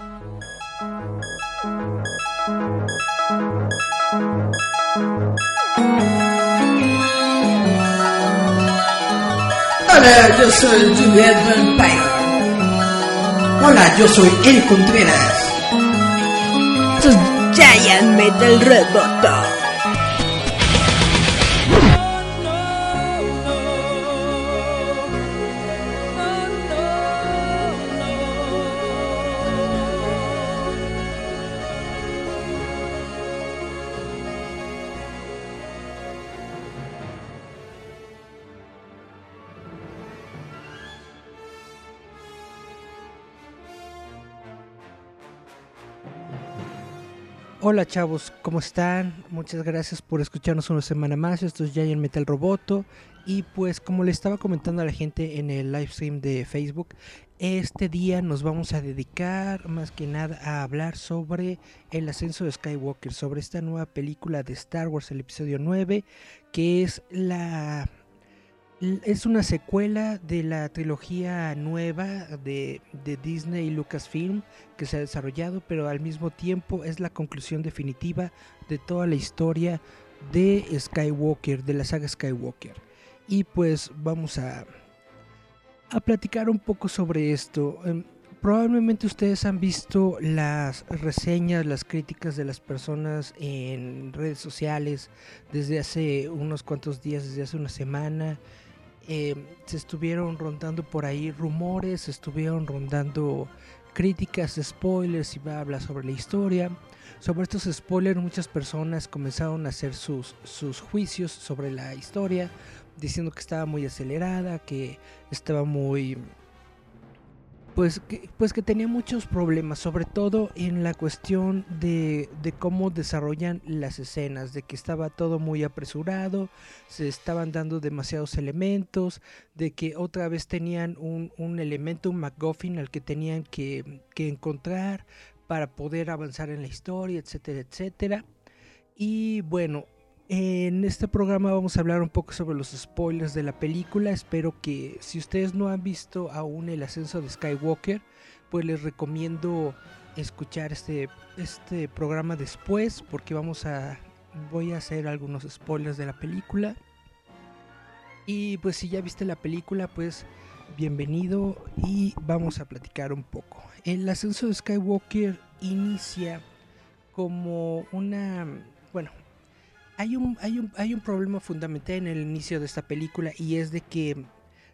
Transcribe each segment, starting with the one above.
Hola, yo soy Juliet Vampire. Hola, yo soy El Contreras. Sus Giant Metal Roboto. Hola chavos, ¿cómo están? Muchas gracias por escucharnos una semana más. Esto es Giant Metal Roboto. Y pues como le estaba comentando a la gente en el live stream de Facebook, este día nos vamos a dedicar más que nada a hablar sobre el ascenso de Skywalker, sobre esta nueva película de Star Wars, el episodio 9, que es la es una secuela de la trilogía nueva de, Disney y Lucasfilm que se ha desarrollado, pero al mismo tiempo es la conclusión definitiva de toda la historia de Skywalker, de la saga Skywalker. Y pues vamos a, a platicar un poco sobre esto. Em, probablemente ustedes han visto las reseñas, las críticas de las personas en redes sociales desde hace unos cuantos días, desde hace una semana. Eh, se estuvieron rondando por ahí rumores, se estuvieron rondando críticas, spoilers y bla bla sobre la historia. Sobre estos spoilers muchas personas comenzaron a hacer sus, sus juicios sobre la historia, diciendo que estaba muy acelerada, que estaba muy pues que, pues que tenía muchos problemas, sobre todo en la cuestión de, cómo desarrollan las escenas, de que estaba todo muy apresurado, se estaban dando demasiados elementos, de que otra vez tenían un, un elemento, un MacGuffin al que tenían que, que encontrar para poder avanzar en la historia, etcétera, etcétera. Y bueno, en este programa vamos a hablar un poco sobre los spoilers de la película. Espero que si ustedes no han visto aún el ascenso de Skywalker, pues les recomiendo escuchar este, este programa después porque vamos a voy a hacer algunos spoilers de la película. Y pues si ya viste la película, pues bienvenido y vamos a platicar un poco. El ascenso de Skywalker inicia como una, bueno, hay un, hay, un, hay un problema fundamental en el inicio de esta película y es de que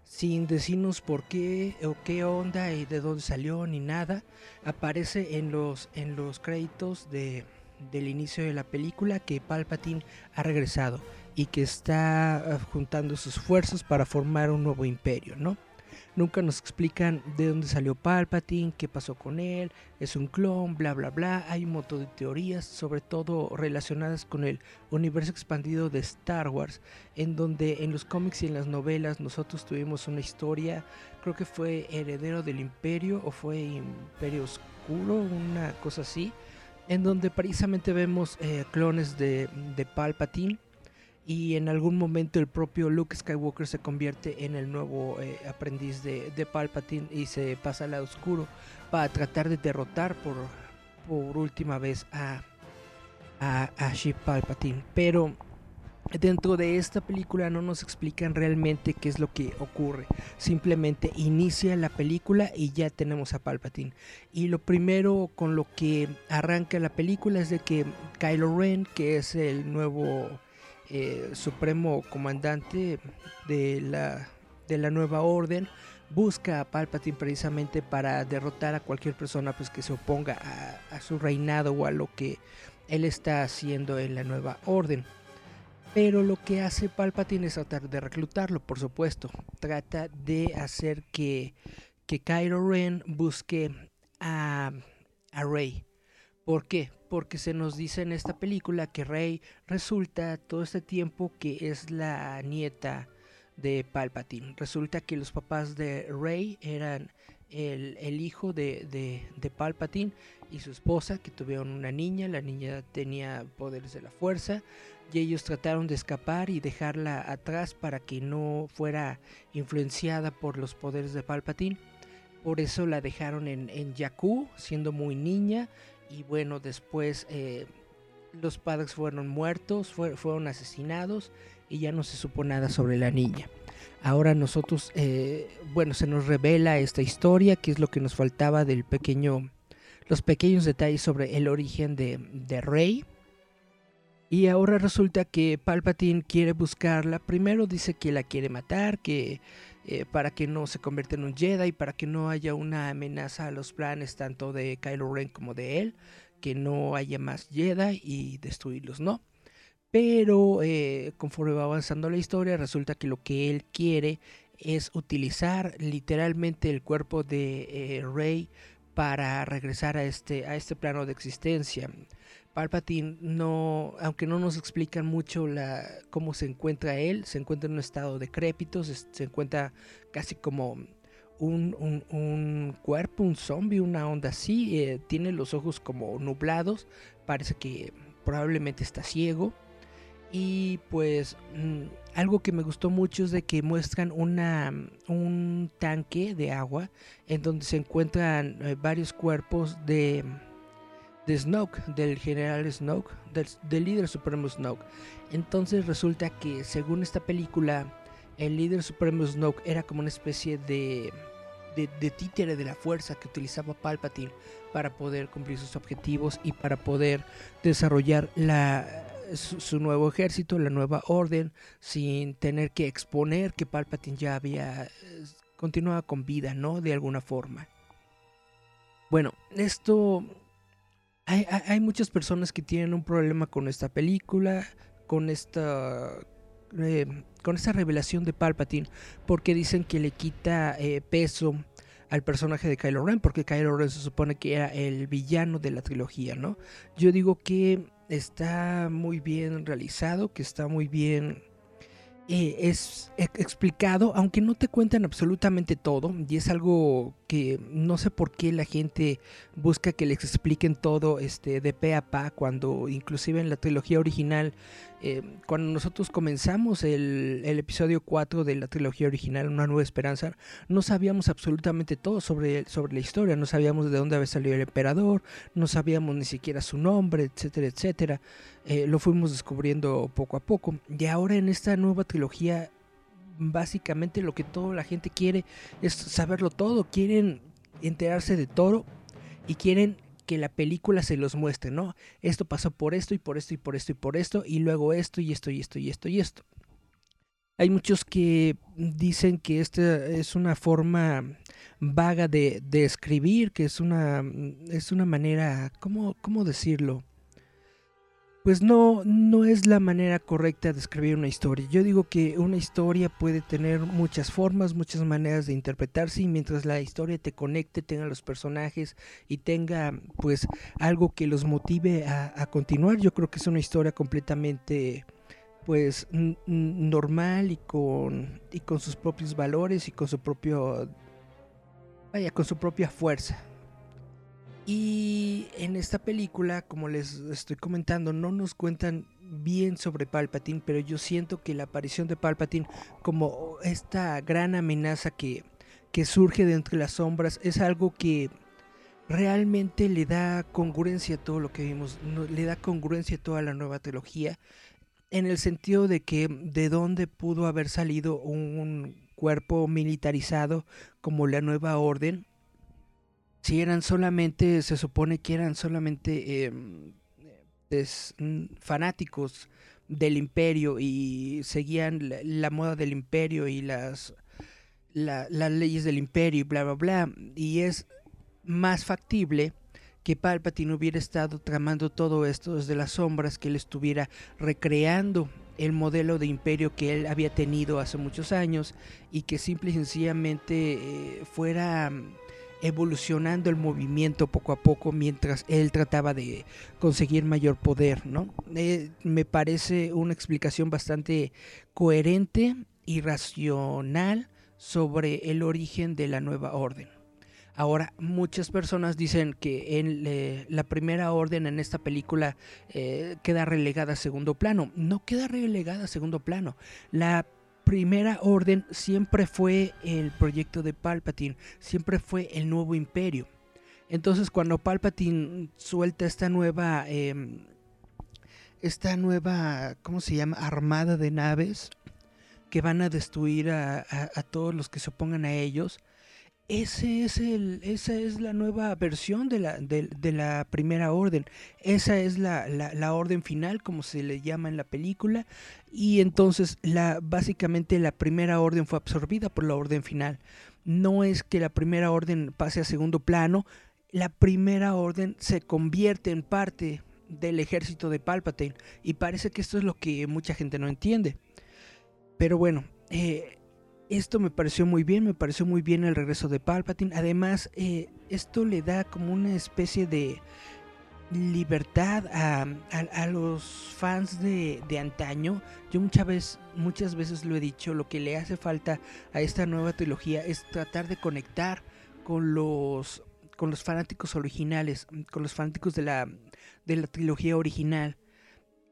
sin decirnos por qué o qué onda y de dónde salió ni nada, aparece en los, en los créditos de, del inicio de la película que Palpatine ha regresado y que está ah, juntando sus fuerzas para formar un nuevo imperio, ¿no? Nunca nos explican de dónde salió Palpatine, qué pasó con él, es un clon, bla bla bla. Hay un montón de teorías, sobre todo relacionadas con el universo expandido de Star Wars, en donde en los cómics y en las novelas nosotros tuvimos una historia, creo que fue Heredero del Imperio o fue Imperio Oscuro, una cosa así, en donde precisamente vemos eh, clones de, de Palpatine y en algún momento el propio Luke Skywalker se convierte en el nuevo eh, aprendiz de, Palpatine y se pasa al lado oscuro para tratar de derrotar por, por última vez a, a, a Palpatine. Pero dentro de esta película no nos explican realmente qué es lo que ocurre. Simplemente inicia la película y ya tenemos a Palpatine. Y lo primero con lo que arranca la película es de que Kylo Ren, que es el nuevo eh, supremo comandante de la, de la nueva orden busca a Palpatine precisamente para derrotar a cualquier persona pues que se oponga a, su reinado o a lo que él está haciendo en la nueva orden. Pero lo que hace Palpatine es tratar de reclutarlo, por supuesto. Trata de hacer que, que Kylo Ren busque a, a Rey. ¿Por qué? Porque se nos dice en esta película que Rey resulta todo este tiempo que es la nieta de Palpatine. Resulta que los papás de Rey eran el, hijo de, de, Palpatine y su esposa, que tuvieron una niña. La niña tenía poderes de la fuerza y ellos trataron de escapar y dejarla atrás para que no fuera influenciada por los poderes de Palpatine por eso la dejaron en, en Jakku, siendo muy niña. Y bueno, después eh, los padres fueron muertos, fueron asesinados y ya no se supo nada sobre la niña. Ahora nosotros, eh, bueno, se nos revela esta historia, que es lo que nos faltaba del pequeño, los pequeños detalles sobre el origen de, de Rey. Y ahora resulta que Palpatine quiere buscarla. Primero dice que la quiere matar, que eh, para que no se convierta en un Jedi, para que no haya una amenaza a los planes tanto de Kylo Ren como de él, que no haya más Jedi y destruirlos, ¿no? Pero eh, conforme va avanzando la historia, resulta que lo que él quiere es utilizar literalmente el cuerpo de eh, Rey para regresar a este, a este plano de existencia. Palpatine no, aunque no nos explican mucho la, cómo se encuentra él, se encuentra en un estado decrépito, se, se encuentra casi como un, un, cuerpo, un zombie, una onda así, eh, tiene los ojos como nublados, parece que probablemente está ciego. Y pues mm, algo que me gustó mucho es de que muestran una, un tanque de agua en donde se encuentran eh, varios cuerpos de de Snoke, del general Snoke, del, líder supremo Snoke. Entonces resulta que según esta película, el líder supremo Snoke era como una especie de, de, títere de la fuerza que utilizaba Palpatine para poder cumplir sus objetivos y para poder desarrollar la, su, nuevo ejército, la nueva orden, sin tener que exponer que Palpatine ya había eh, continuado con vida, ¿no? De alguna forma. Bueno, esto hay, muchas personas que tienen un problema con esta película, con esta eh, con esta revelación de Palpatine, porque dicen que le quita eh, peso al personaje de Kylo Ren, porque Kylo Ren se supone que era el villano de la trilogía, ¿no? Yo digo que está muy bien realizado, que está muy bien eh, es explicado, aunque no te cuentan absolutamente todo, y es algo que no sé por qué la gente busca que les expliquen todo este, de pe a pa, cuando inclusive en la trilogía original eh, cuando nosotros comenzamos el, episodio 4 de la trilogía original, Una Nueva Esperanza, no sabíamos absolutamente todo sobre, sobre la historia, no sabíamos de dónde había salido el emperador, no sabíamos ni siquiera su nombre, etcétera, etcétera. Eh, lo fuimos descubriendo poco a poco. Y ahora en esta nueva trilogía, básicamente lo que toda la gente quiere es saberlo todo, quieren enterarse de todo y quieren que la película se los muestre, ¿no? Esto pasó por esto y por esto y por esto y por esto y luego esto y esto y esto y esto y esto. Hay muchos que dicen que esta es una forma vaga de, de escribir, que es una, es una manera, ¿cómo, cómo decirlo? Pues no, no es la manera correcta de escribir una historia. Yo digo que una historia puede tener muchas formas, muchas maneras de interpretarse y mientras la historia te conecte, tenga los personajes y tenga pues algo que los motive a, continuar, yo creo que es una historia completamente pues normal y con, y con sus propios valores y con su propio vaya con su propia fuerza. Y en esta película, como les estoy comentando, no nos cuentan bien sobre Palpatine, pero yo siento que la aparición de Palpatine como esta gran amenaza que, que surge de entre las sombras es algo que realmente le da congruencia a todo lo que vimos, le da congruencia a toda la nueva trilogía, en el sentido de que de dónde pudo haber salido un cuerpo militarizado como la nueva orden si eran solamente, se supone que eran solamente em, fanáticos del imperio y seguían la, moda del imperio y las, las leyes del imperio y bla, bla, bla. Y es más factible que Palpatine hubiera estado tramando todo esto desde las sombras, que él estuviera recreando el modelo de imperio que él había tenido hace muchos años y que simple y sencillamente eh, fuera evolucionando el movimiento poco a poco mientras él trataba de conseguir mayor poder, ¿no? Eh, me parece una explicación bastante coherente y racional sobre el origen de la nueva orden. Ahora, muchas personas dicen que en la primera orden en esta película eh, queda relegada a segundo plano. No queda relegada a segundo plano. La primera orden siempre fue el proyecto de Palpatine, siempre fue el nuevo imperio. Entonces cuando Palpatine suelta esta nueva, em, esta nueva, ¿cómo se llama? Armada de naves que van a destruir a, todos los que se opongan a ellos. Ese es el, esa es la nueva versión de la, primera orden. Esa es la, orden final, como se le llama en la película. Y entonces, básicamente, la primera orden fue absorbida por la orden final. No es que la primera orden pase a segundo plano, la primera orden se convierte en parte del ejército de Palpatine. Y parece que esto es lo que mucha gente no entiende. Pero bueno, eh, esto me pareció muy bien, me pareció muy bien el regreso de Palpatine. Además, eh, esto le da como una especie de libertad a, los fans de, de, antaño. Yo muchas veces, muchas veces lo he dicho, lo que le hace falta a esta nueva trilogía es tratar de conectar con los con los fanáticos originales, con los fanáticos de la, de la trilogía original.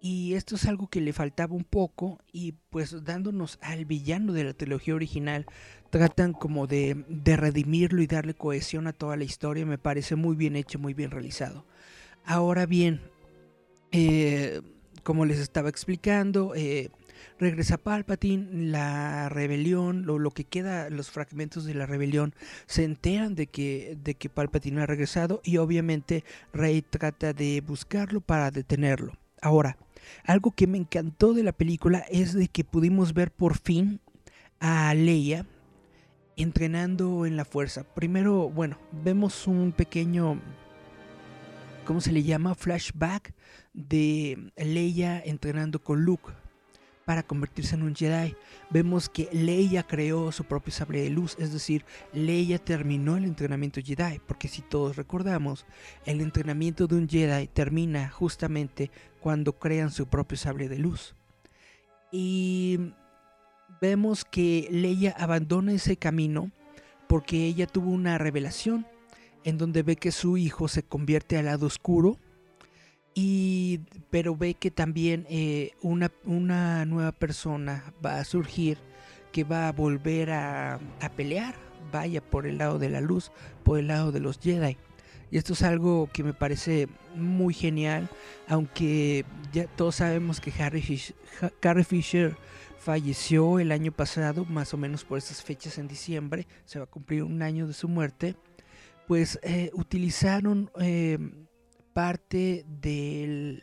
Y esto es algo que le faltaba un poco y pues dándonos al villano de la trilogía original, tratan como de, de redimirlo y darle cohesión a toda la historia. Me parece muy bien hecho, muy bien realizado. Ahora bien, eh, como les estaba explicando, eh, regresa Palpatine, la rebelión, lo, lo, que queda, los fragmentos de la rebelión, se enteran de que, de que Palpatine ha regresado y obviamente Rey trata de buscarlo para detenerlo. Ahora, algo que me encantó de la película es de que pudimos ver por fin a Leia entrenando en la fuerza. Primero, bueno, vemos un pequeño ¿cómo se le llama? Flashback de Leia entrenando con Luke para convertirse en un Jedi. Vemos que Leia creó su propio sable de luz, es decir, Leia terminó el entrenamiento Jedi, porque si todos recordamos, el entrenamiento de un Jedi termina justamente cuando crean su propio sable de luz. Y vemos que Leia abandona ese camino porque ella tuvo una revelación en donde ve que su hijo se convierte al lado oscuro y pero ve que también eh, una, una, nueva persona va a surgir que va a volver a, a, pelear, vaya por el lado de la luz, por el lado de los Jedi. Y esto es algo que me parece muy genial, aunque ya todos sabemos que Harry Fisher, Carrie Fisher falleció el año pasado, más o menos por estas fechas en diciembre, se va a cumplir un año de su muerte, pues eh, utilizaron... Eh, parte del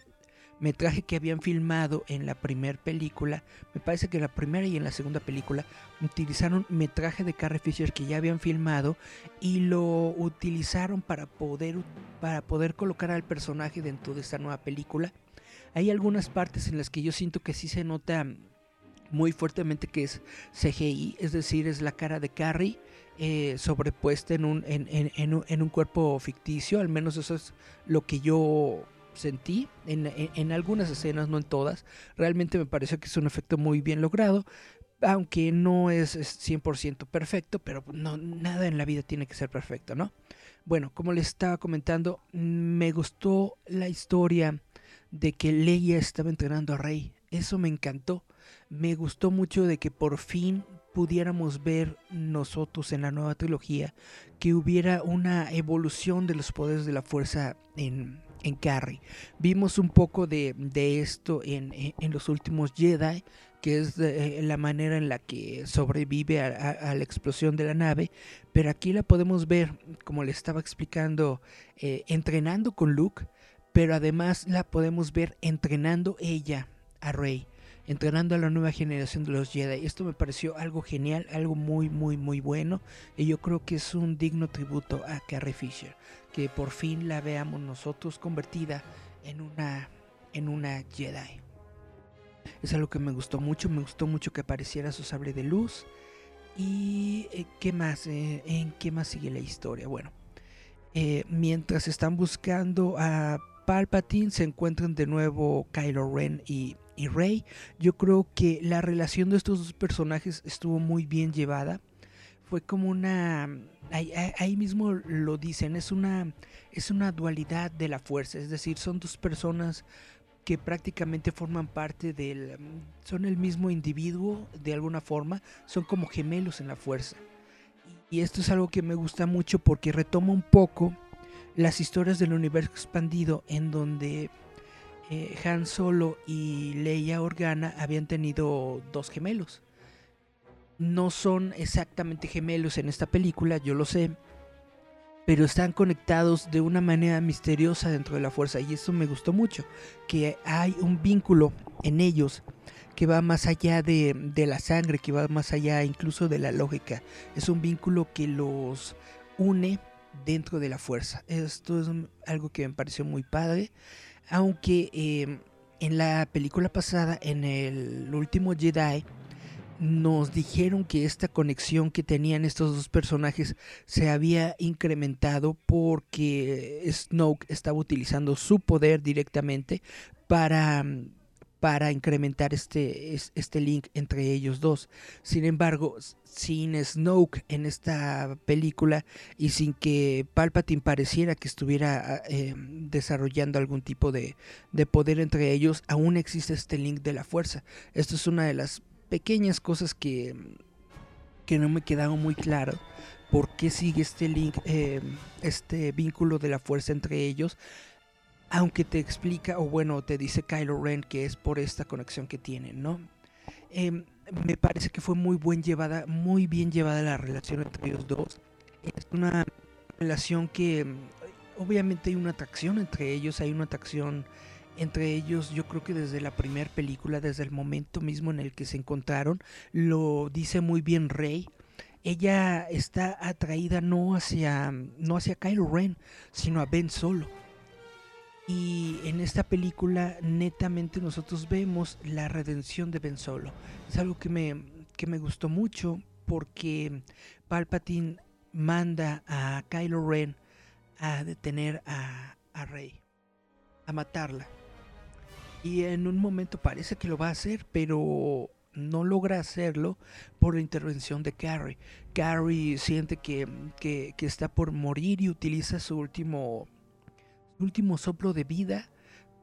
metraje que habían filmado en la primera película, me parece que en la primera y en la segunda película utilizaron metraje de Carrie Fisher que ya habían filmado y lo utilizaron para poder para poder colocar al personaje dentro de esta nueva película. Hay algunas partes en las que yo siento que sí se nota muy fuertemente que es CGI, es decir, es la cara de Carrie eh, sobrepuesta en un, en, en, en, un cuerpo ficticio, al menos eso es lo que yo sentí en, algunas escenas, no en todas. Realmente me pareció que es un efecto muy bien logrado, aunque no es, 100% perfecto, pero no, nada en la vida tiene que ser perfecto, ¿no? Bueno, como les estaba comentando, me gustó la historia de que Leia estaba entrenando a Rey. Eso me encantó. Me gustó mucho de que por fin pudiéramos ver nosotros en la nueva trilogía que hubiera una evolución de los poderes de la fuerza en, en Carrie. Vimos un poco de, esto en, los últimos Jedi, que es eh, la manera en la que sobrevive a, la explosión de la nave, pero aquí la podemos ver, como le estaba explicando, eh, entrenando con Luke, pero además la podemos ver entrenando ella a Rey entrenando a la nueva generación de los Jedi. Esto me pareció algo genial, algo muy, muy, muy bueno. Y yo creo que es un digno tributo a Carrie Fisher. Que por fin la veamos nosotros convertida en una, en una Jedi. Es algo que me gustó mucho. Me gustó mucho que apareciera su sable de luz. ¿Y eh, qué más? Eh, ¿En qué más sigue la historia? Bueno, eh, mientras están buscando a Palpatine, se encuentran de nuevo Kylo Ren y y Rey. Yo creo que la relación de estos dos personajes estuvo muy bien llevada. Fue como una... Ahí, mismo lo dicen, es una, es una dualidad de la fuerza. Es decir, son dos personas que prácticamente forman parte del... son el mismo individuo de alguna forma, son como gemelos en la fuerza. Y esto es algo que me gusta mucho porque retoma un poco las historias del universo expandido en donde eh, Han Solo y Leia Organa habían tenido dos gemelos. No son exactamente gemelos en esta película, yo lo sé, pero están conectados de una manera misteriosa dentro de la fuerza y eso me gustó mucho, que hay un vínculo en ellos que va más allá de, de, la sangre, que va más allá incluso de la lógica. Es un vínculo que los une dentro de la fuerza. Esto es algo que me pareció muy padre, aunque eh, en la película pasada, en el último Jedi, nos dijeron que esta conexión que tenían estos dos personajes se había incrementado porque Snoke estaba utilizando su poder directamente para para incrementar este, este link entre ellos dos. Sin embargo, sin Snoke en esta película y sin que Palpatine pareciera que estuviera ah, em, desarrollando algún tipo de, de poder entre ellos, aún existe este link de la fuerza. Esto es una de las pequeñas cosas que, que no me quedaron muy claro. ¿Por qué sigue este link, em, este vínculo de la fuerza entre ellos? Aunque te explica, o bueno, te dice Kylo Ren que es por esta conexión que tienen, ¿no? Em, me parece que fue muy buen llevada, muy bien llevada la relación entre ellos dos. Es una relación que obviamente hay una atracción entre ellos, hay una atracción entre ellos, yo creo que desde la primera película, desde el momento mismo en el que se encontraron, lo dice muy bien Rey. Ella está atraída no hacia no hacia Kylo Ren, sino a Ben Solo y en esta película netamente nosotros vemos la redención de Ben Solo. Es algo que me, que me gustó mucho porque Palpatine manda a Kylo Ren a detener a, a Rey, a matarla. Y en un momento parece que lo va a hacer, pero no logra hacerlo por la intervención de Carrie. Carrie siente que, que, que está por morir y utiliza su último último soplo de vida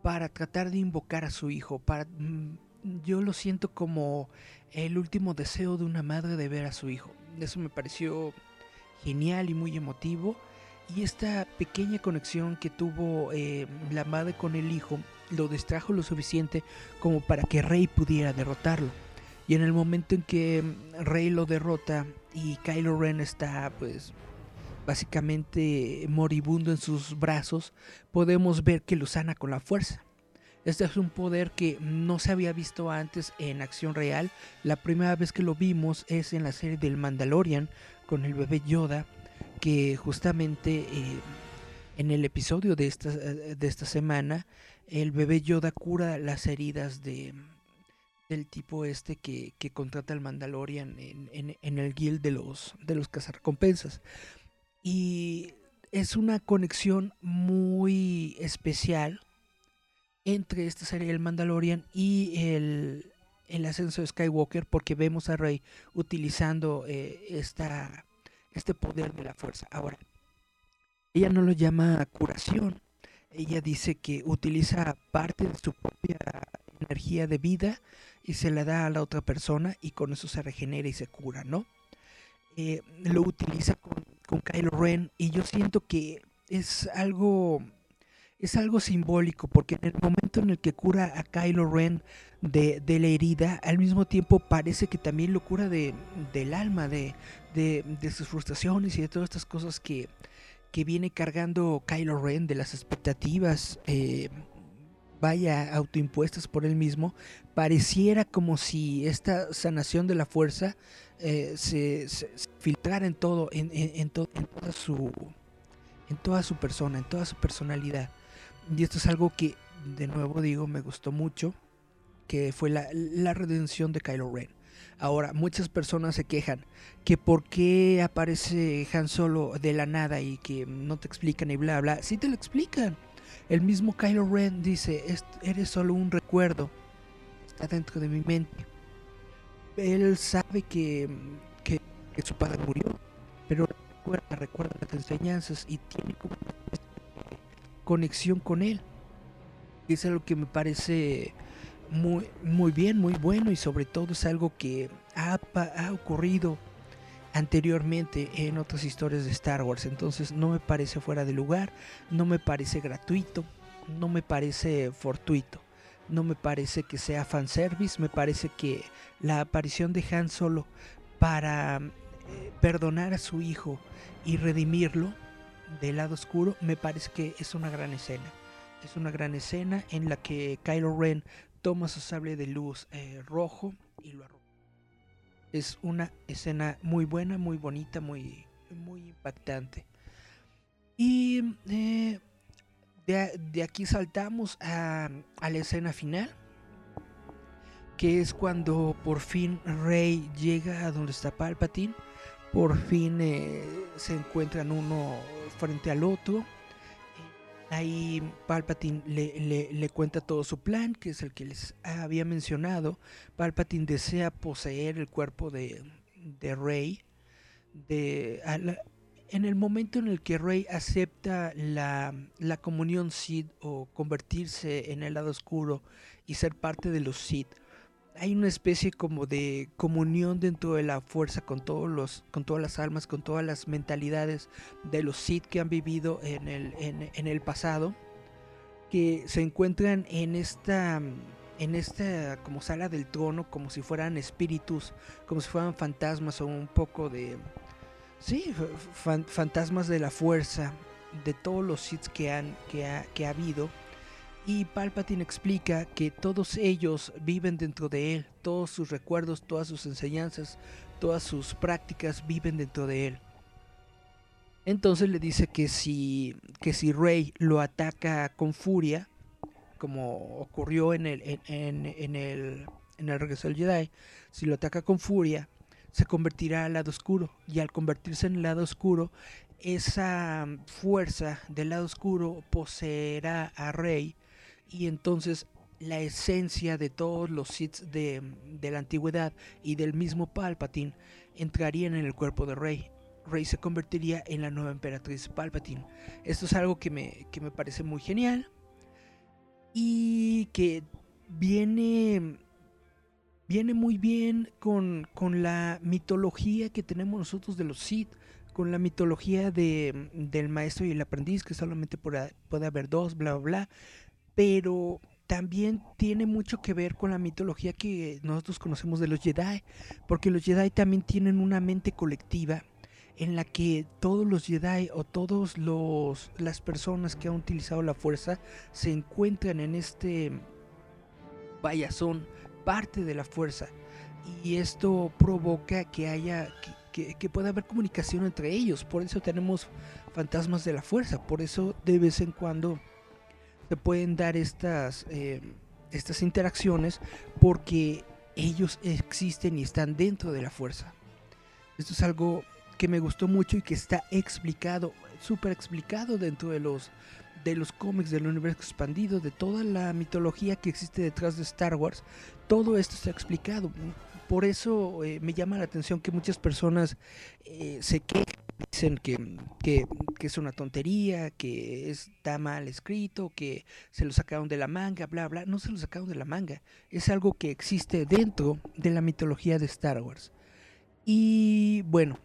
para tratar de invocar a su hijo. Para, mm, yo lo siento como el último deseo de una madre de ver a su hijo. Eso me pareció genial y muy emotivo. Y esta pequeña conexión que tuvo eh, la madre con el hijo lo distrajo lo suficiente como para que Rey pudiera derrotarlo. Y en el momento en que Rey lo derrota y Kylo Ren está pues básicamente moribundo en sus brazos, podemos ver que lo sana con la fuerza. Este es un poder que no se había visto antes en acción real. La primera vez que lo vimos es en la serie del Mandalorian con el bebé Yoda, que justamente eh, en el episodio de esta, de esta semana, el bebé Yoda cura las heridas de, del tipo este que, contrata al Mandalorian en, el guild de los, de los cazarrecompensas. Y es una conexión muy especial entre esta serie del Mandalorian y el, ascenso de Skywalker porque vemos a Rey utilizando eh, esta, este poder de la fuerza. Ahora, ella no lo llama curación, ella dice que utiliza parte de su propia energía de vida y se la da a la otra persona y con eso se regenera y se cura, ¿no? Eh, lo utiliza con con Kylo Ren y yo siento que es algo es algo simbólico porque en el momento en el que cura a Kylo Ren de, la herida, al mismo tiempo parece que también lo cura de, del alma, de, de, sus frustraciones y de todas estas cosas que, que viene cargando Kylo Ren, de las expectativas, eh, vaya, autoimpuestas por él mismo, pareciera como si esta sanación de la fuerza eh, se, filtrara en todo, en, en, toda su en toda su persona, en toda su personalidad. Y esto es algo que, de nuevo digo, me gustó mucho, que fue la, la redención de Kylo Ren. Ahora, muchas personas se quejan que por qué aparece Han Solo de la nada y que no te explican y bla bla. Sí te lo explican. El mismo Kylo Ren dice, eres solo un recuerdo. Está dentro de mi mente él sabe que, que, su padre murió, pero recuerda, las enseñanzas y tiene como una conexión con él. Es algo que me parece muy, muy bien, muy bueno y sobre todo es algo que ha, ha ocurrido anteriormente en otras historias de Star Wars. Entonces no me parece fuera de lugar, no me parece gratuito, no me parece fortuito, no me parece que sea fanservice, me parece que la aparición de Han Solo para eh, perdonar a su hijo y redimirlo del lado oscuro, me parece que es una gran escena. Es una gran escena en la que Kylo Ren toma su sable de luz eh, rojo y lo arroja. Es una escena muy buena, muy bonita, muy, muy impactante. Y eh, de, aquí saltamos a, la escena final, que es cuando por fin Rey llega a donde está Palpatine. Por fin eh, se encuentran uno frente al otro. Ahí Palpatine le, le, cuenta todo su plan, que es el que les había mencionado. Palpatine desea poseer el cuerpo de, de Rey. De, en el momento en el que Rey acepta la, la, comunión Sith o convertirse en el lado oscuro y ser parte de los Sith, hay una especie como de comunión dentro de la fuerza con todos los, con todas las almas, con todas las mentalidades de los Sith que han vivido en el, en, el pasado, que se encuentran en esta en esta como sala del trono, como si fueran espíritus, como si fueran fantasmas o un poco de sí, fantasmas de la fuerza de todos los Sith que han que ha, que ha habido y Palpatine explica que todos ellos viven dentro de él, todos sus recuerdos, todas sus enseñanzas, todas sus prácticas viven dentro de él. Entonces le dice que si, que si Rey lo ataca con furia, como ocurrió en el, en, en, el, en el regreso del Jedi, si lo ataca con furia, se convertirá al lado oscuro. Y al convertirse en el lado oscuro, esa fuerza del lado oscuro poseerá a Rey y entonces la esencia de todos los Sith de, la antigüedad y del mismo Palpatine entrarían en el cuerpo de Rey. Rey se convertiría en la nueva emperatriz Palpatine. Esto es algo que me, que me parece muy genial y que viene, viene muy bien con, con, la mitología que tenemos nosotros de los Sith, con la mitología de, del maestro y el aprendiz, que solamente puede, haber dos, bla, bla, bla. Pero también tiene mucho que ver con la mitología que nosotros conocemos de los Jedi, porque los Jedi también tienen una mente colectiva en la que todos los Jedi o todas las personas que han utilizado la fuerza se encuentran en este vaya son parte de la fuerza. Y esto provoca que haya que, que pueda haber comunicación entre ellos. Por eso tenemos fantasmas de la fuerza. Por eso de vez en cuando se pueden dar estas, eh, estas interacciones porque ellos existen y están dentro de la fuerza. Esto es algo que me gustó mucho y que está explicado, súper explicado dentro de los, de los cómics del universo expandido, de toda la mitología que existe detrás de Star Wars. Todo esto está explicado. Por eso eh, me llama la atención que muchas personas eh, se quejan dicen que, que, es una tontería, que está mal escrito, que se lo sacaron de la manga, bla, bla. No se lo sacaron de la manga. Es algo que existe dentro de la mitología de Star Wars. Y bueno,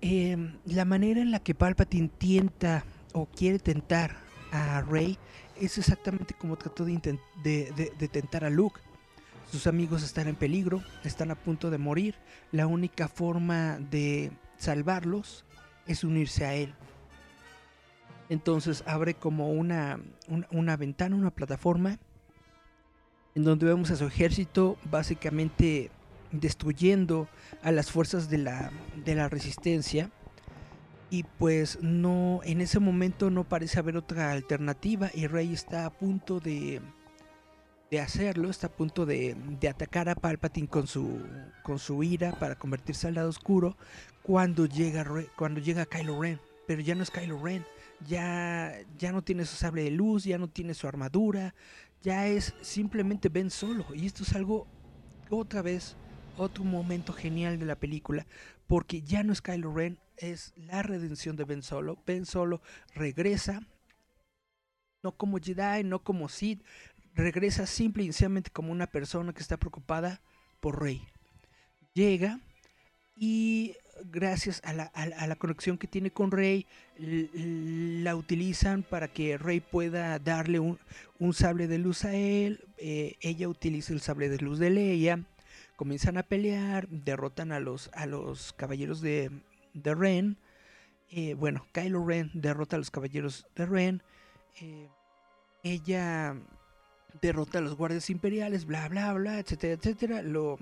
em, la manera en la que Palpatine tienta o quiere tentar a Rey es exactamente como trató de, de, de tentar a Luke. Sus amigos están en peligro, están a punto de morir. La única forma de salvarlos es unirse a Él. Entonces abre como una, una, ventana, una plataforma, en donde vemos a su ejército básicamente destruyendo a las fuerzas de la, de la resistencia. Y pues no, en ese momento no parece haber otra alternativa y Rey está a punto de, de hacerlo, está a punto de, de, atacar a Palpatine con su, con su ira para convertirse al lado oscuro cuando llega, cuando llega Kylo Ren. Pero ya no es Kylo Ren, ya, ya no tiene su sable de luz, ya no tiene su armadura, ya es simplemente Ben Solo. Y esto es algo, otra vez, otro momento genial de la película, porque ya no es Kylo Ren, es la redención de Ben Solo. Ben Solo regresa no como Jedi, no como Sith, regresa simple y sencillamente como una persona que está preocupada por Rey. Llega y gracias a la, conexión que tiene con Rey, la utilizan para que Rey pueda darle un, sable de luz a él. Eh, ella utiliza el sable de luz de Leia. Comienzan a pelear, derrotan a los, a los caballeros de, de Ren. Eh, bueno, Kylo Ren derrota a los caballeros de Ren. Eh, ella derrota a los guardias imperiales, bla, bla, bla, etcétera, etcétera. Lo,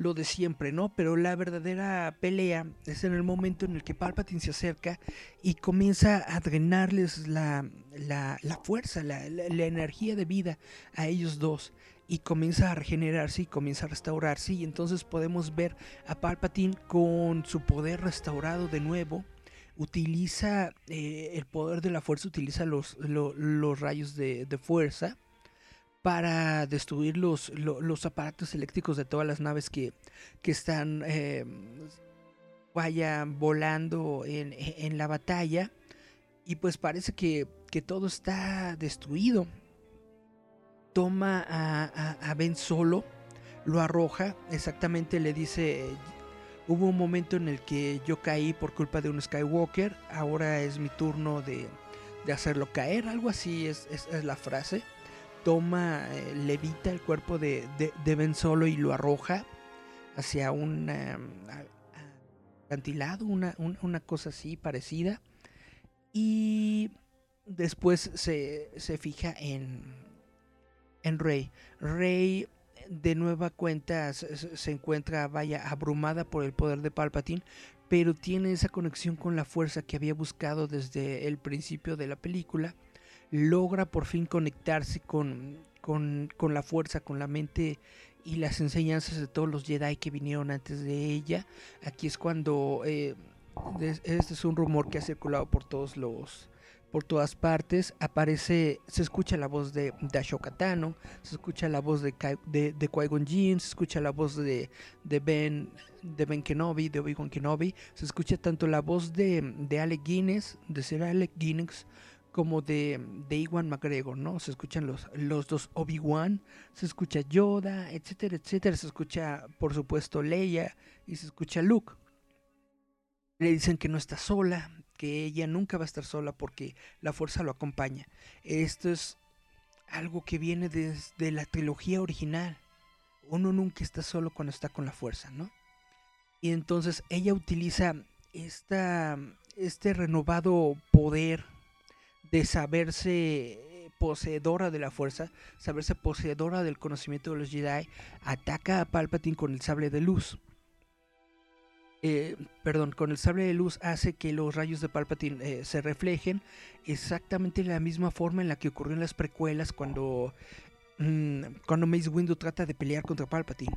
lo de siempre, ¿no? Pero la verdadera pelea es en el momento en el que Palpatine se acerca y comienza a drenarles la, la, fuerza, la, la, energía de vida a ellos dos. Y comienza a regenerarse y comienza a restaurarse. Y entonces podemos ver a Palpatine con su poder restaurado de nuevo. Utiliza eh, el poder de la fuerza, utiliza los, los rayos de, de fuerza para destruir los, los, aparatos eléctricos de todas las naves que, que están eh, volando en, en, la batalla. Y pues parece que, que todo está destruido. Toma a, Ben Solo, lo arroja, exactamente le dice, hubo un momento en el que yo caí por culpa de un Skywalker, ahora es mi turno de, de hacerlo caer, algo así es, es la frase toma, eh, levita el cuerpo de, de, Ben Solo y lo arroja hacia un acantilado, una, una, cosa así parecida. Y después se, se fija en, en Rey. Rey de nueva cuenta se, encuentra, vaya, abrumada por el poder de Palpatine, pero tiene esa conexión con la fuerza que había buscado desde el principio de la película logra por fin conectarse con, con, la fuerza, con la mente y las enseñanzas de todos los Jedi que vinieron antes de ella. Aquí es cuando eh, este es un rumor que ha circulado por todos los por todas partes aparece se escucha la voz de, de Ashoka Tano, se escucha la voz de, de, de Qui-Gon Jinn, se escucha la voz de, de Ben de Ben Kenobi, de Obi-Wan Kenobi, se escucha tanto la voz de, de Alec Guinness, de Sir Alec Guinness como de, de Iwan McGregor, ¿no? Se escuchan los, los dos Obi-Wan, se escucha Yoda, etcétera, etcétera. Se escucha, por supuesto, Leia y se escucha Luke. Le dicen que no está sola, que ella nunca va a estar sola porque la fuerza lo acompaña. Esto es algo que viene desde la trilogía original. Uno nunca está solo cuando está con la fuerza, ¿no? Y entonces ella utiliza esta, este renovado poder de saberse poseedora de la fuerza, saberse poseedora del conocimiento de los Jedi, ataca a Palpatine con el sable de luz. Eh, perdón, con el sable de luz hace que los rayos de Palpatine eh, se reflejen exactamente la misma forma en la que ocurrió en las precuelas cuando, mm, cuando Mace Windu trata de pelear contra Palpatine.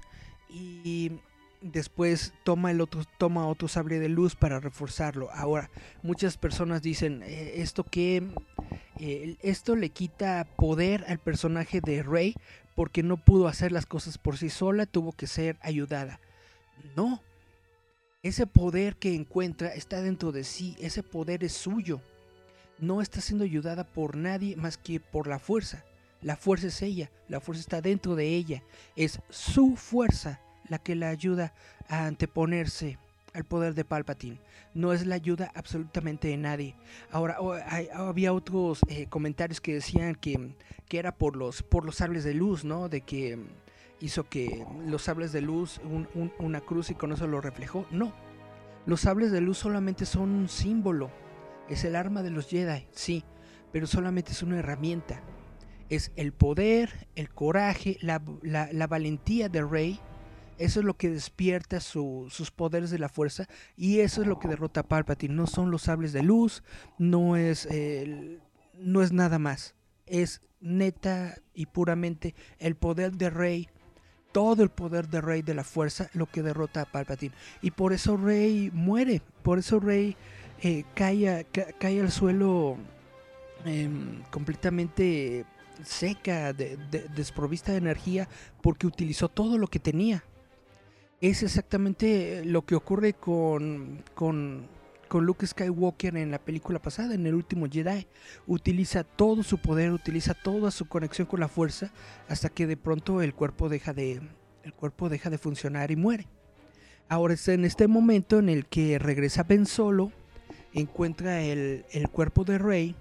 Y después toma el otro toma otro sable de luz para reforzarlo. Ahora, muchas personas dicen eh, esto que eh, esto le quita poder al personaje de Rey porque no pudo hacer las cosas por sí sola, tuvo que ser ayudada. No. Ese poder que encuentra está dentro de sí, ese poder es suyo. No está siendo ayudada por nadie más que por la fuerza. La fuerza es ella, la fuerza está dentro de ella, es su fuerza la que la ayuda a anteponerse al poder de Palpatine. No es la ayuda absolutamente de nadie. Ahora, había otros eh, comentarios que decían que, que, era por los, por los sables de luz, ¿no? De que hizo que los sables de luz, una cruz y con eso lo reflejó. No, los sables de luz solamente son un símbolo. Es el arma de los Jedi, sí, pero solamente es una herramienta. Es el poder, el coraje, la, valentía de Rey eso es lo que despierta sus poderes de la fuerza y eso es lo que derrota a Palpatine. No son los sables de luz, no es, no es nada más. Es neta y puramente el poder de Rey, todo el poder de Rey de la fuerza, lo que derrota a Palpatine. Y por eso Rey muere, por eso Rey eh, cae, cae, al suelo em, completamente seca, desprovista de energía, porque utilizó todo lo que tenía es exactamente lo que ocurre con, con, con Luke Skywalker en la película pasada, en el último Jedi. Utiliza todo su poder, utiliza toda su conexión con la fuerza hasta que de pronto el cuerpo deja de, el cuerpo deja de funcionar y muere. Ahora está en este momento en el que regresa Ben Solo, encuentra el, el cuerpo de Rey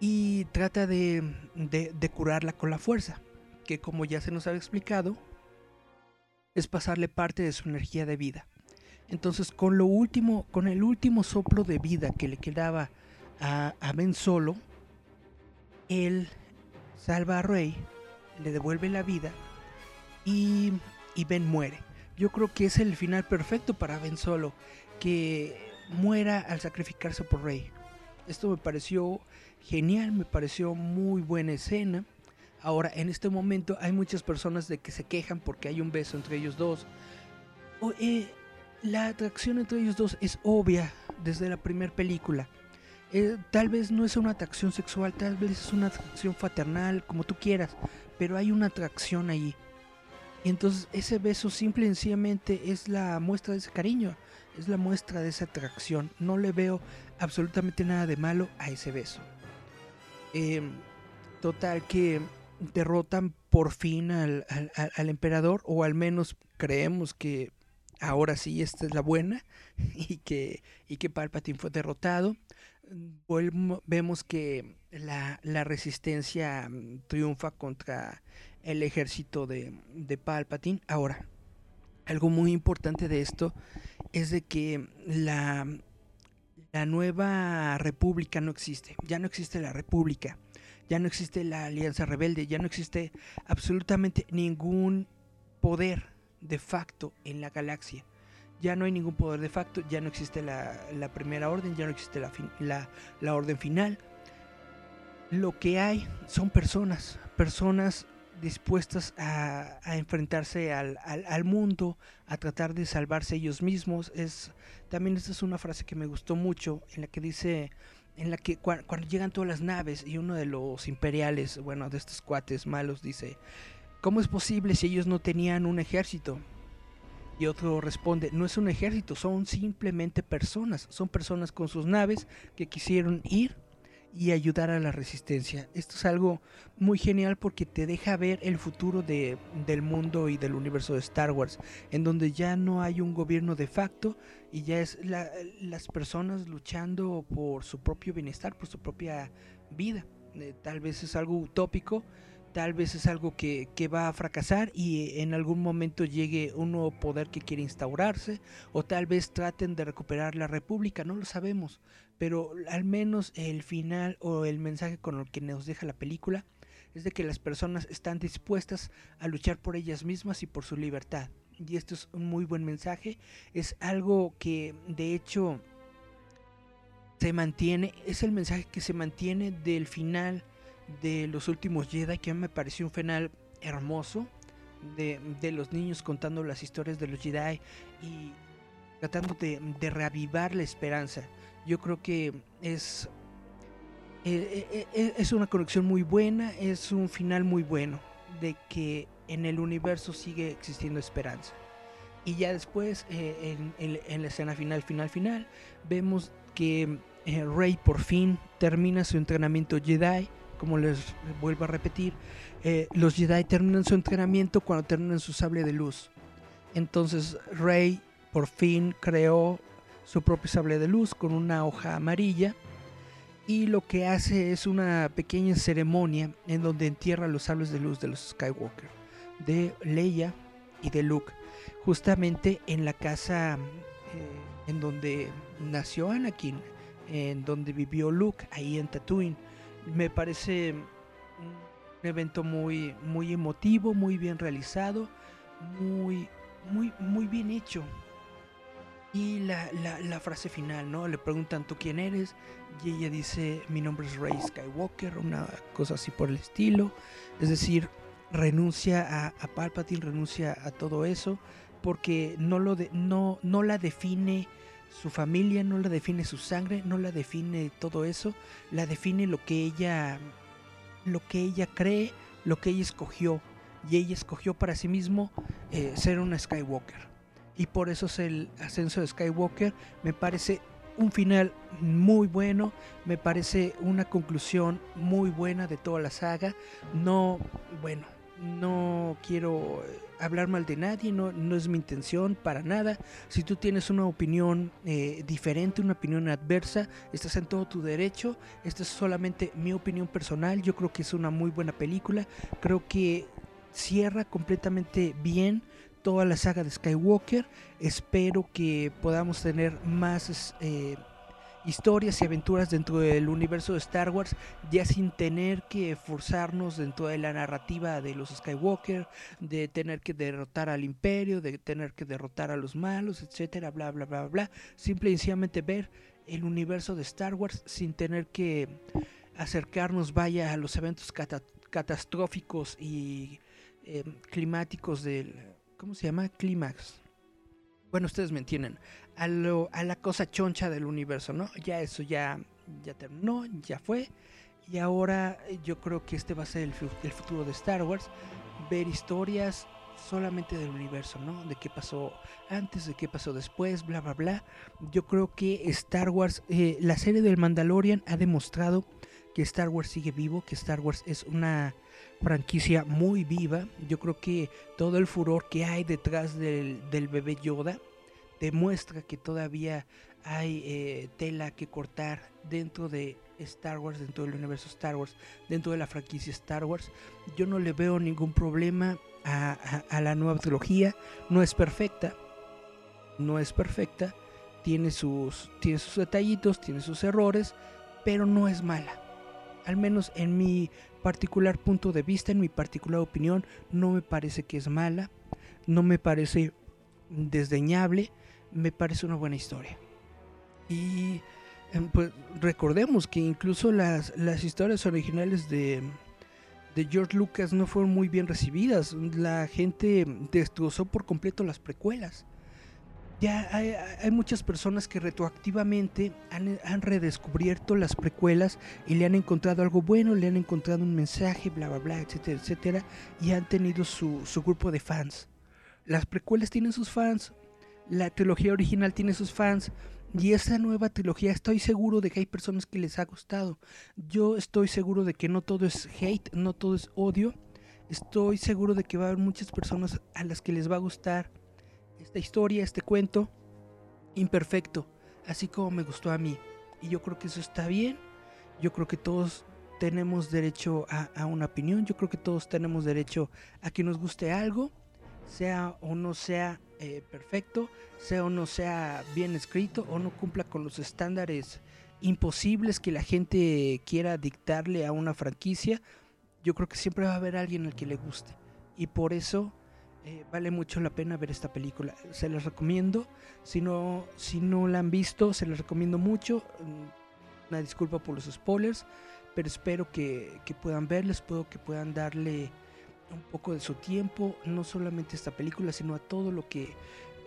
y trata de, de, de curarla con la fuerza, que como ya se nos había explicado, es pasarle parte de su energía de vida. Entonces, con lo último, con el último soplo de vida que le quedaba a, Ben Solo, él salva a Rey, le devuelve la vida y, y Ben muere. Yo creo que es el final perfecto para Ben Solo, que muera al sacrificarse por Rey. Esto me pareció genial, me pareció muy buena escena. Ahora, en este momento hay muchas personas de que se quejan porque hay un beso entre ellos dos. O, eh, la atracción entre ellos dos es obvia desde la primera película. Eh, tal vez no es una atracción sexual, tal vez es una atracción fraternal, como tú quieras, pero hay una atracción ahí. Y entonces ese beso simple y sencillamente es la muestra de ese cariño, es la muestra de esa atracción. No le veo absolutamente nada de malo a ese beso. Eh, total que derrotan por fin al, al, emperador, o al menos creemos que ahora sí esta es la buena, y que, y que Palpatine fue derrotado. Vemos que la, la resistencia mm, triunfa contra el ejército de, de Palpatine. Ahora, algo muy importante de esto es de que la, la nueva república no existe, ya no existe la república, ya no existe la alianza rebelde, ya no existe absolutamente ningún poder de facto en la galaxia. Ya no hay ningún poder de facto, ya no existe la, la primera orden, ya no existe la, la, orden final. Lo que hay son personas, personas dispuestas a, a enfrentarse al, al, mundo, a tratar de salvarse ellos mismos. Es también esta es una frase que me gustó mucho, en la que dice, en la que cu cuando llegan todas las naves y uno de los imperiales, bueno, de estos cuates malos dice, ¿cómo es posible si ellos no tenían un ejército? Y otro responde, no es un ejército, son simplemente personas, son personas con sus naves que quisieron ir y ayudar a la resistencia. Esto es algo muy genial porque te deja ver el futuro de, del mundo y del universo de Star Wars, en donde ya no hay un gobierno de facto y ya es la, las personas luchando por su propio bienestar, por su propia vida. Eh, tal vez es algo utópico, tal vez es algo que, que, va a fracasar y en algún momento llegue un nuevo poder que quiere instaurarse o tal vez traten de recuperar la república, no lo sabemos, pero al menos el final o el mensaje con el que nos deja la película es de que las personas están dispuestas a luchar por ellas mismas y por su libertad. Y esto es un muy buen mensaje, es algo que de hecho se mantiene, es el mensaje que se mantiene del final de los últimos Jedi, que a mí me pareció un final hermoso, de, de, los niños contando las historias de los Jedi y tratando de, de reavivar la esperanza. Yo creo que es, eh, eh, es una conexión muy buena, es un final muy bueno, de que en el universo sigue existiendo esperanza. Y ya después, eh, en, en, en, la escena final, final, final, vemos que eh, Rey por fin termina su entrenamiento Jedi como les vuelvo a repetir, eh, los Jedi terminan su entrenamiento cuando terminan su sable de luz. Entonces Rey por fin creó su propio sable de luz con una hoja amarilla y lo que hace es una pequeña ceremonia en donde entierra los sables de luz de los Skywalker, de Leia y de Luke, justamente en la casa eh, en donde nació Anakin, en donde vivió Luke, ahí en Tatooine me parece un evento muy, muy emotivo, muy bien realizado, muy, muy, muy bien hecho. Y la, la, frase final, ¿no? Le preguntan tú quién eres y ella dice mi nombre es Rey Skywalker, una cosa así por el estilo. Es decir, renuncia a, a Palpatine, renuncia a todo eso porque no, lo de, no, no la define su familia, no la define su sangre, no la define todo eso, la define lo que ella lo que ella cree, lo que ella escogió y ella escogió para sí mismo eh, ser una Skywalker. y por eso es el ascenso de Skywalker. Me parece un final muy bueno, me parece una conclusión muy buena de toda la saga. No, bueno, no quiero hablar mal de nadie, no, es mi intención para nada. Si tú tienes una opinión eh, diferente, una opinión adversa, estás en todo tu derecho. Esta es solamente mi opinión personal. Yo creo que es una muy buena película. Creo que cierra completamente bien toda la saga de Skywalker. Espero que podamos tener más eh, historias y aventuras dentro del universo de Star Wars, ya sin tener que forzarnos dentro de la narrativa de los Skywalker, de tener que derrotar al imperio, de tener que derrotar a los malos, etcétera, bla bla bla bla. Simple y sencillamente ver el universo de Star Wars sin tener que acercarnos vaya a los eventos catastróficos y eh, climáticos del ¿cómo se llama? Clímax bueno, ustedes me entienden, a, a la cosa choncha del universo, ¿no? Ya eso ya, ya terminó, ya fue. Y ahora eh, yo creo que este va a ser el, el futuro de Star Wars. Ver historias solamente del universo, ¿no? De qué pasó antes, de qué pasó después, bla, bla, bla. Yo creo que Star Wars, eh, la serie del Mandalorian ha demostrado que Star Wars sigue vivo, que Star Wars es una franquicia muy viva. Yo creo que todo el furor que hay detrás del, bebé Yoda demuestra que todavía hay eh, tela que cortar dentro de Star Wars, dentro del universo Star Wars, dentro de la franquicia Star Wars. Yo no le veo ningún problema a, la nueva trilogía. No es perfecta. No es perfecta. Tiene sus, tiene sus detallitos, tiene sus errores, pero no es mala al menos en mi particular punto de vista, en mi particular opinión, no me parece que es mala, no me parece desdeñable, me parece una buena historia. Y em, pues recordemos que incluso las, las historias originales de, de George Lucas no fueron muy bien recibidas. La gente destrozó por completo las precuelas ya hay, muchas personas que retroactivamente han, redescubierto las precuelas y le han encontrado algo bueno, le han encontrado un mensaje, bla, bla, bla, etcétera, etcétera, y han tenido su, su grupo de fans. Las precuelas tienen sus fans, la trilogía original tiene sus fans, y esa nueva trilogía estoy seguro de que hay personas que les ha gustado. Yo estoy seguro de que no todo es hate, no todo es odio. Estoy seguro de que va a haber muchas personas a las que les va a gustar esta historia, este cuento, imperfecto, así como me gustó a mí. Y yo creo que eso está bien. Yo creo que todos tenemos derecho a, una opinión. Yo creo que todos tenemos derecho a que nos guste algo, sea o no sea eh, perfecto, sea o no sea bien escrito, o no cumpla con los estándares imposibles que la gente quiera dictarle a una franquicia. Yo creo que siempre va a haber alguien al que le guste. Y por eso eh, vale mucho la pena ver esta película. Se les recomiendo. Si no, si no la han visto, se les recomiendo mucho. Mm, una disculpa por los spoilers, pero espero que, puedan verles, espero que puedan darle un poco de su tiempo, no solamente a esta película, sino a todo lo que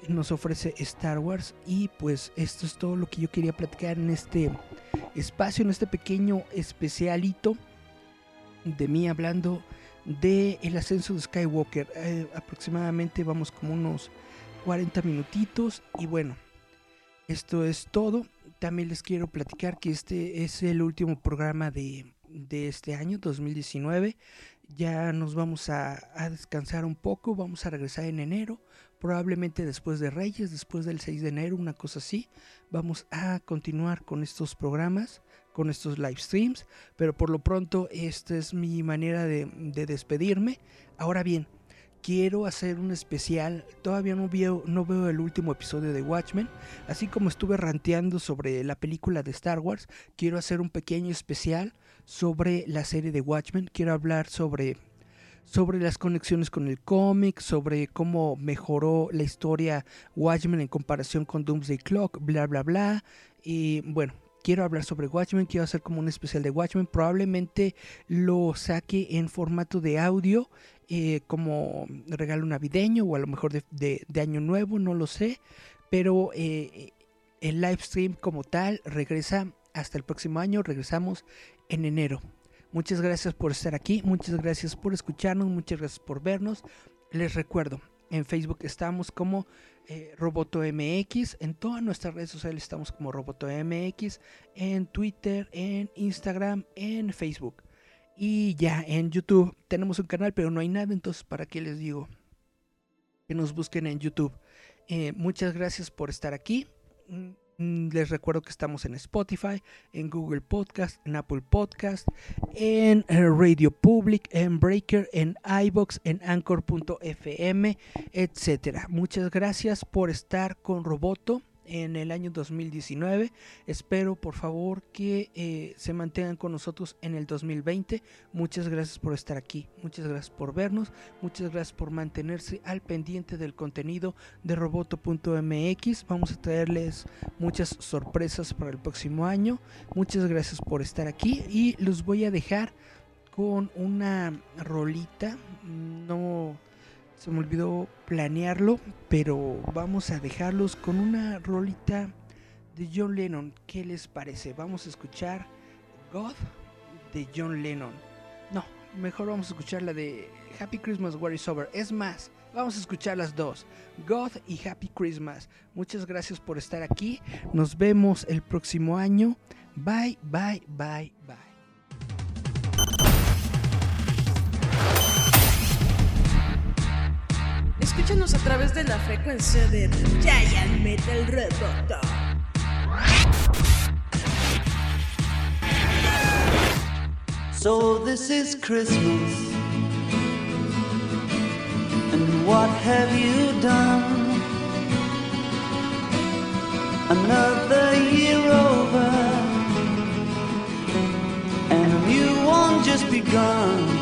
nos ofrece Star Wars. Y pues esto es todo lo que yo quería platicar en este espacio, en este pequeño especialito de mí hablando de el ascenso de Skywalker. Eh, aproximadamente vamos como unos 40 minutitos y bueno, esto es todo. También les quiero platicar que este es el último programa de, de este año 2019. Ya nos vamos a, descansar un poco, vamos a regresar en enero, probablemente después de Reyes, después del 6 de enero, una cosa así. Vamos a continuar con estos programas con estos live streams, pero por lo pronto esta es mi manera de, despedirme. Ahora bien, quiero hacer un especial. Todavía no no veo el último episodio de Watchmen. Así como estuve ranteando sobre la película de Star Wars, quiero hacer un pequeño especial sobre la serie de Watchmen. Quiero hablar sobre, sobre las conexiones con el cómic, sobre cómo mejoró la historia Watchmen en comparación con Doomsday Clock, bla, bla, bla. Y bueno, quiero hablar sobre Watchmen, quiero hacer como un especial de Watchmen, probablemente lo saque en formato de audio, eh, como regalo navideño o a lo mejor de, año nuevo, no lo sé, pero eh, el live stream como tal regresa hasta el próximo año, regresamos en enero. Muchas gracias por estar aquí, muchas gracias por escucharnos, muchas gracias por vernos. Les recuerdo, En Facebook estamos como eh, Roboto MX. En todas nuestras redes sociales estamos como Roboto MX. En Twitter, en Instagram, en Facebook. Y ya en YouTube tenemos un canal, pero no hay nada. Entonces, ¿para qué les digo? Que nos busquen en YouTube. Eh, muchas gracias por estar aquí. Mm, les recuerdo que estamos en Spotify, en Google Podcast, en Apple Podcast, en eh, Radio Public, en Breaker, en iBox, en Anchor.fm, etcétera. Muchas gracias por estar con Roboto en el año 2019. Espero por favor que eh, se mantengan con nosotros en el 2020. Muchas gracias por estar aquí, muchas gracias por vernos, muchas gracias por mantenerse al pendiente del contenido de roboto.mx. Vamos a traerles muchas sorpresas para el próximo año. Muchas gracias por estar aquí y los voy a dejar con una rolita. No se me olvidó planearlo, pero vamos a dejarlos con una rolita de John Lennon. ¿Qué les parece? Vamos a escuchar God de John Lennon. No, mejor vamos a escuchar la de Happy Christmas, War is Over. Es más, vamos a escuchar las dos, God y Happy Christmas. Muchas gracias por estar aquí. Nos vemos el próximo año. Bye, bye, bye, bye. Escúchanos a través de la frecuencia de Giant Metal Roboto. So this is Christmas. And what have you done? Another year over. And a new one just begun.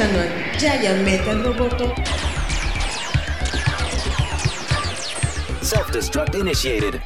Escuchando a Giant Metal Roboto. Self-destruct initiated.